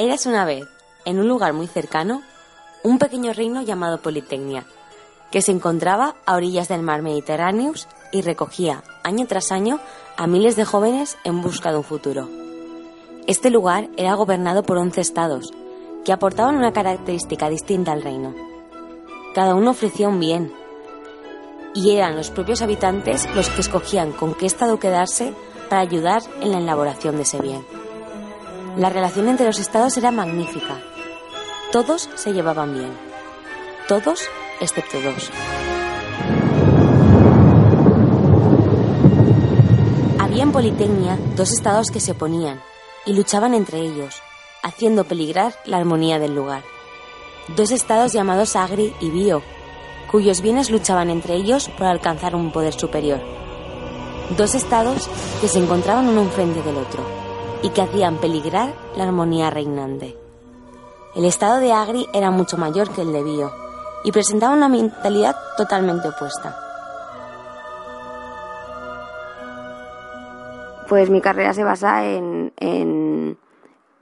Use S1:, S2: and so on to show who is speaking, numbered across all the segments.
S1: Érase una vez, en un lugar muy cercano, un pequeño reino llamado Politecnia, que se encontraba a orillas del mar Mediterráneo y recogía, año tras año, a miles de jóvenes en busca de un futuro. Este lugar era gobernado por once estados, que aportaban una característica distinta al reino. Cada uno ofrecía un bien, y eran los propios habitantes los que escogían con qué estado quedarse para ayudar en la elaboración de ese bien. La relación entre los estados era magnífica. Todos se llevaban bien. Todos excepto dos. Había en Politecnia dos estados que se oponían y luchaban entre ellos, haciendo peligrar la armonía del lugar. Dos estados llamados Agri y Bio, cuyos bienes luchaban entre ellos por alcanzar un poder superior. Dos estados que se encontraban uno enfrente del otro y que hacían peligrar la armonía reinante. El estado de Agri era mucho mayor que el de Bio y presentaba una mentalidad totalmente opuesta.
S2: Pues mi carrera se basa en, en,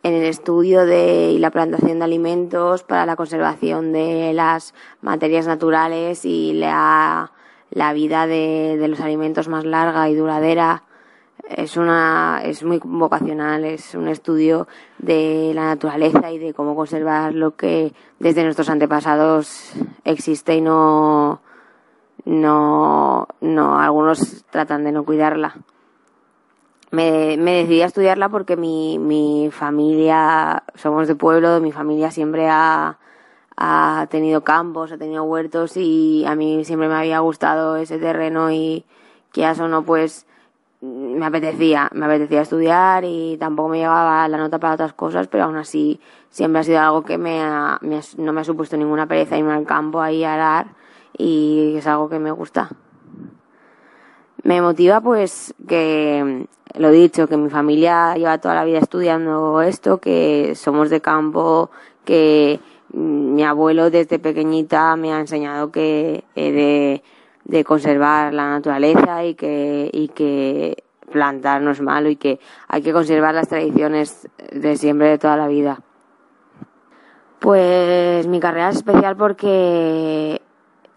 S2: el estudio de, y la plantación de alimentos para la conservación de las materias naturales y la, la vida de, de los alimentos más larga y duradera es una es muy vocacional, es un estudio de la naturaleza y de cómo conservar lo que desde nuestros antepasados existe y no no no algunos tratan de no cuidarla. Me, me decidí a estudiarla porque mi, mi familia, somos de pueblo, mi familia siempre ha, ha tenido campos, ha tenido huertos y a mí siempre me había gustado ese terreno y que eso no pues me apetecía, me apetecía estudiar y tampoco me llevaba la nota para otras cosas, pero aún así siempre ha sido algo que me, no me ha supuesto ninguna pereza irme al campo ahí a arar y es algo que me gusta. Me motiva pues que, lo dicho, que mi familia lleva toda la vida estudiando esto, que somos de campo, que mi abuelo desde pequeñita me ha enseñado que de de conservar la naturaleza y que, y que plantar no es malo y que hay que conservar las tradiciones de siempre, de toda la vida. Pues mi carrera es especial porque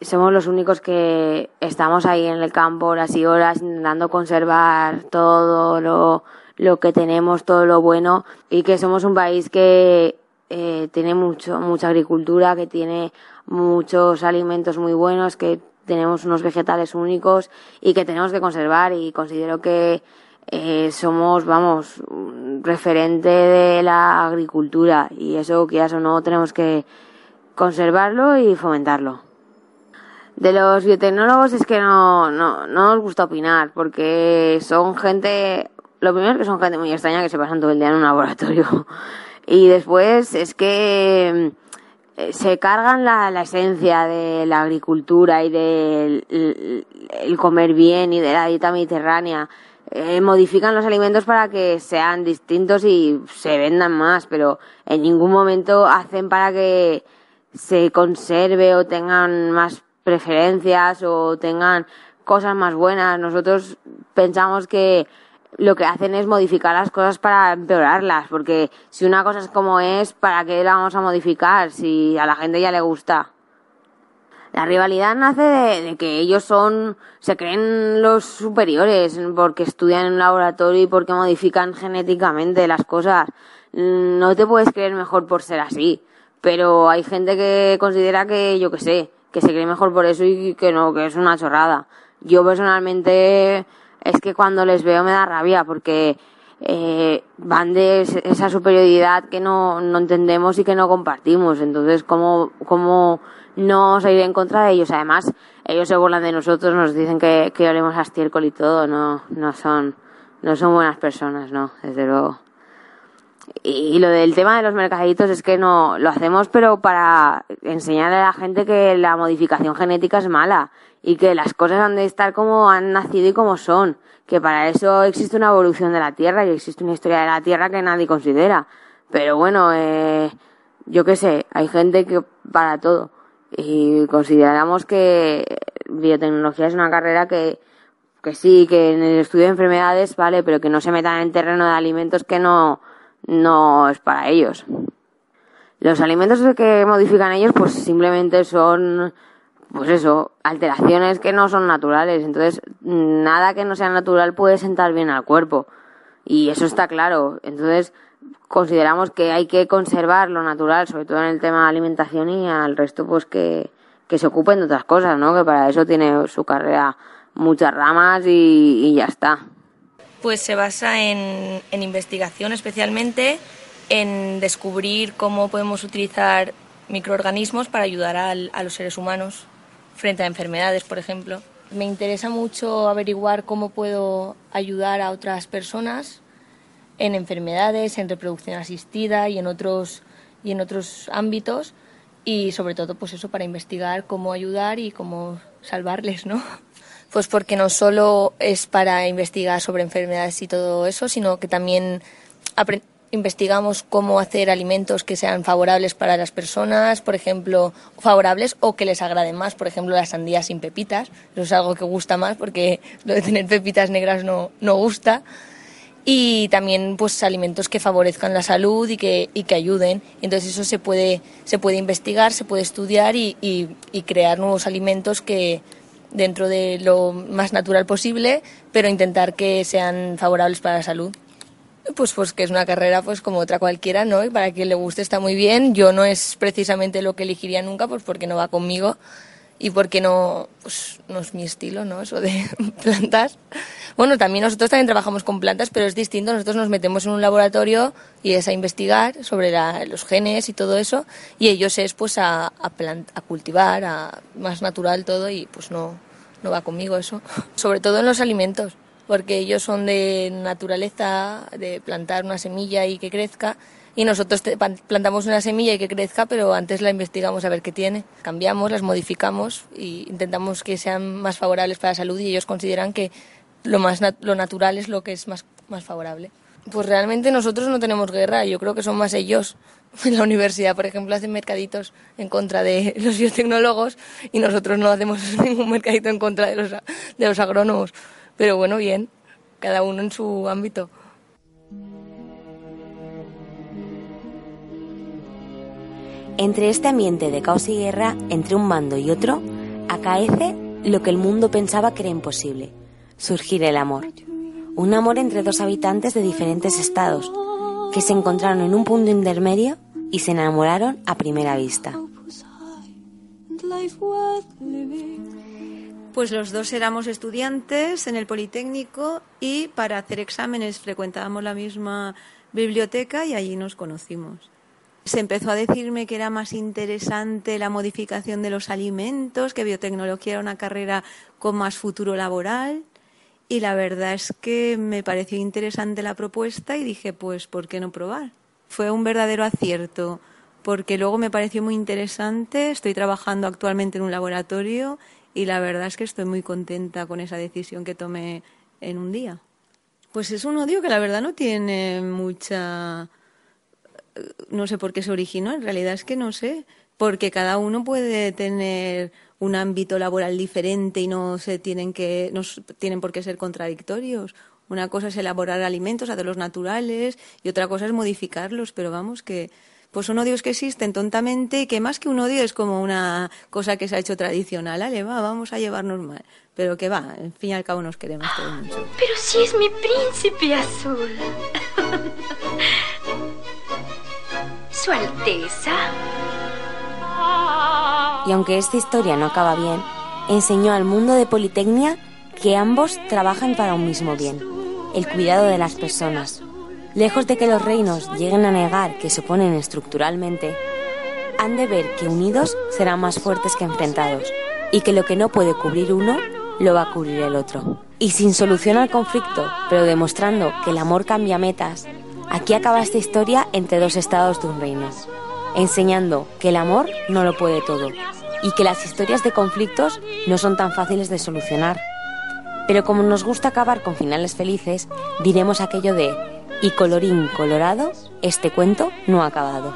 S2: somos los únicos que estamos ahí en el campo horas y horas intentando conservar todo lo, lo que tenemos, todo lo bueno y que somos un país que eh, tiene mucho, mucha agricultura, que tiene muchos alimentos muy buenos, que tenemos unos vegetales únicos y que tenemos que conservar y considero que eh, somos, vamos, referente de la agricultura y eso, quieras o no, tenemos que conservarlo y fomentarlo. De los biotecnólogos es que no, no, no nos gusta opinar porque son gente, lo primero es que son gente muy extraña que se pasan todo el día en un laboratorio y después es que se cargan la, esencia de la agricultura y del el, comer bien y de la dieta mediterránea. Eh, modifican los alimentos para que sean distintos y se vendan más, pero en ningún momento hacen para que se conserve o tengan más preferencias o tengan cosas más buenas. Nosotros pensamos que lo que hacen es modificar las cosas para empeorarlas, porque si una cosa es como es, ¿para qué la vamos a modificar si a la gente ya le gusta? La rivalidad nace de, que ellos son, se creen los superiores porque estudian en un laboratorio y porque modifican genéticamente las cosas. No te puedes creer mejor por ser así, pero hay gente que considera que, yo que sé, que se cree mejor por eso y que no, que es una chorrada. Yo personalmente es que cuando les veo me da rabia porque eh, van de esa superioridad que no, no entendemos y que no compartimos. Entonces, ¿cómo, cómo no ir en contra de ellos? Además, ellos se burlan de nosotros, nos dicen que, que olemos a estiércol y todo. No, no son, no son buenas personas, no, desde luego. Y, lo del tema de los mercaditos es que no lo hacemos, pero para enseñarle a la gente que la modificación genética es mala y que las cosas han de estar como han nacido y como son, que para eso existe una evolución de la Tierra y existe una historia de la Tierra que nadie considera. Pero bueno, eh, yo qué sé, hay gente que para todo y consideramos que biotecnología es una carrera que que sí, que en el estudio de enfermedades vale, pero que no se metan en terreno de alimentos que no no es para ellos. Los alimentos que modifican ellos pues simplemente son pues eso, alteraciones que no son naturales. Entonces, nada que no sea natural puede sentar bien al cuerpo. Y eso está claro. Entonces, consideramos que hay que conservar lo natural, sobre todo en el tema de alimentación y al resto, pues que, que se ocupen de otras cosas, ¿no? Que para eso tiene su carrera muchas ramas y, y ya está.
S3: Pues se basa en, en investigación especialmente, en descubrir cómo podemos utilizar microorganismos para ayudar al, a los seres humanos frente a enfermedades, por ejemplo. Me interesa mucho averiguar cómo puedo ayudar a otras personas en enfermedades, en reproducción asistida y en otros, y en otros ámbitos y sobre todo pues eso para investigar cómo ayudar y cómo salvarles, ¿no? Pues porque no solo es para investigar sobre enfermedades y todo eso, sino que también investigamos cómo hacer alimentos que sean favorables para las personas, por ejemplo, favorables o que les agraden más, por ejemplo, las sandías sin pepitas. Eso es algo que gusta más porque lo de tener pepitas negras no, no gusta. Y también pues alimentos que favorezcan la salud y que, y que ayuden. Entonces eso se puede, se puede investigar, se puede estudiar y, y, y crear nuevos alimentos que dentro de lo más natural posible, pero intentar que sean favorables para la salud. Pues, pues que es una carrera pues como otra cualquiera, ¿no? Y para quien le guste está muy bien. Yo no es precisamente lo que elegiría nunca, pues porque no va conmigo y porque no, pues no es mi estilo, ¿no? Eso de plantas. Bueno, también nosotros también trabajamos con plantas, pero es distinto. Nosotros nos metemos en un laboratorio y es a investigar sobre los genes y todo eso, y ellos es pues a, a, a cultivar, a más natural todo, y pues no, no va conmigo eso. Sobre todo en los alimentos porque ellos son de naturaleza, de plantar una semilla y que crezca, y nosotros plantamos una semilla y que crezca, pero antes la investigamos a ver qué tiene. Cambiamos, las modificamos e intentamos que sean más favorables para la salud y ellos consideran que lo, más lo natural es lo que es más, más favorable. Pues realmente nosotros no tenemos guerra, yo creo que son más ellos. En la universidad, por ejemplo, hacen mercaditos en contra de los biotecnólogos y nosotros no hacemos ningún mercadito en contra de los, de los agrónomos. Pero bueno, bien, cada uno en su ámbito.
S1: Entre este ambiente de caos y guerra entre un bando y otro, acaece lo que el mundo pensaba que era imposible, surgir el amor. Un amor entre dos habitantes de diferentes estados, que se encontraron en un punto intermedio y se enamoraron a primera vista.
S4: Pues los dos éramos estudiantes en el Politécnico y para hacer exámenes frecuentábamos la misma biblioteca y allí nos conocimos. Se empezó a decirme que era más interesante la modificación de los alimentos, que biotecnología era una carrera con más futuro laboral. Y la verdad es que me pareció interesante la propuesta y dije, pues, ¿por qué no probar? Fue un verdadero acierto, porque luego me pareció muy interesante. Estoy trabajando actualmente en un laboratorio y la verdad es que estoy muy contenta con esa decisión que tomé en un día. Pues es un odio que la verdad no tiene mucha... No sé por qué se originó, en realidad es que no sé, porque cada uno puede tener un ámbito laboral diferente y no se tienen que no tienen por qué ser contradictorios. Una cosa es elaborar alimentos, hacerlos naturales y otra cosa es modificarlos, pero vamos que pues son odios que existen tontamente y que más que un odio es como una cosa que se ha hecho tradicional. Ale, va, vamos a llevarnos mal. Pero que va, en fin y al cabo nos queremos todos.
S5: Pero si es mi príncipe azul. Alteza.
S1: Y aunque esta historia no acaba bien, enseñó al mundo de Politecnia que ambos trabajan para un mismo bien, el cuidado de las personas, Lejos de que los reinos lleguen a negar que se oponen estructuralmente, han de ver que unidos serán más fuertes que enfrentados y que lo que no puede cubrir uno lo va a cubrir el otro. Y sin solución al conflicto, pero demostrando que el amor cambia metas, aquí acaba esta historia entre dos estados de un reino, enseñando que el amor no lo puede todo y que las historias de conflictos no son tan fáciles de solucionar. Pero como nos gusta acabar con finales felices, diremos aquello de y colorín colorado, este cuento no ha acabado.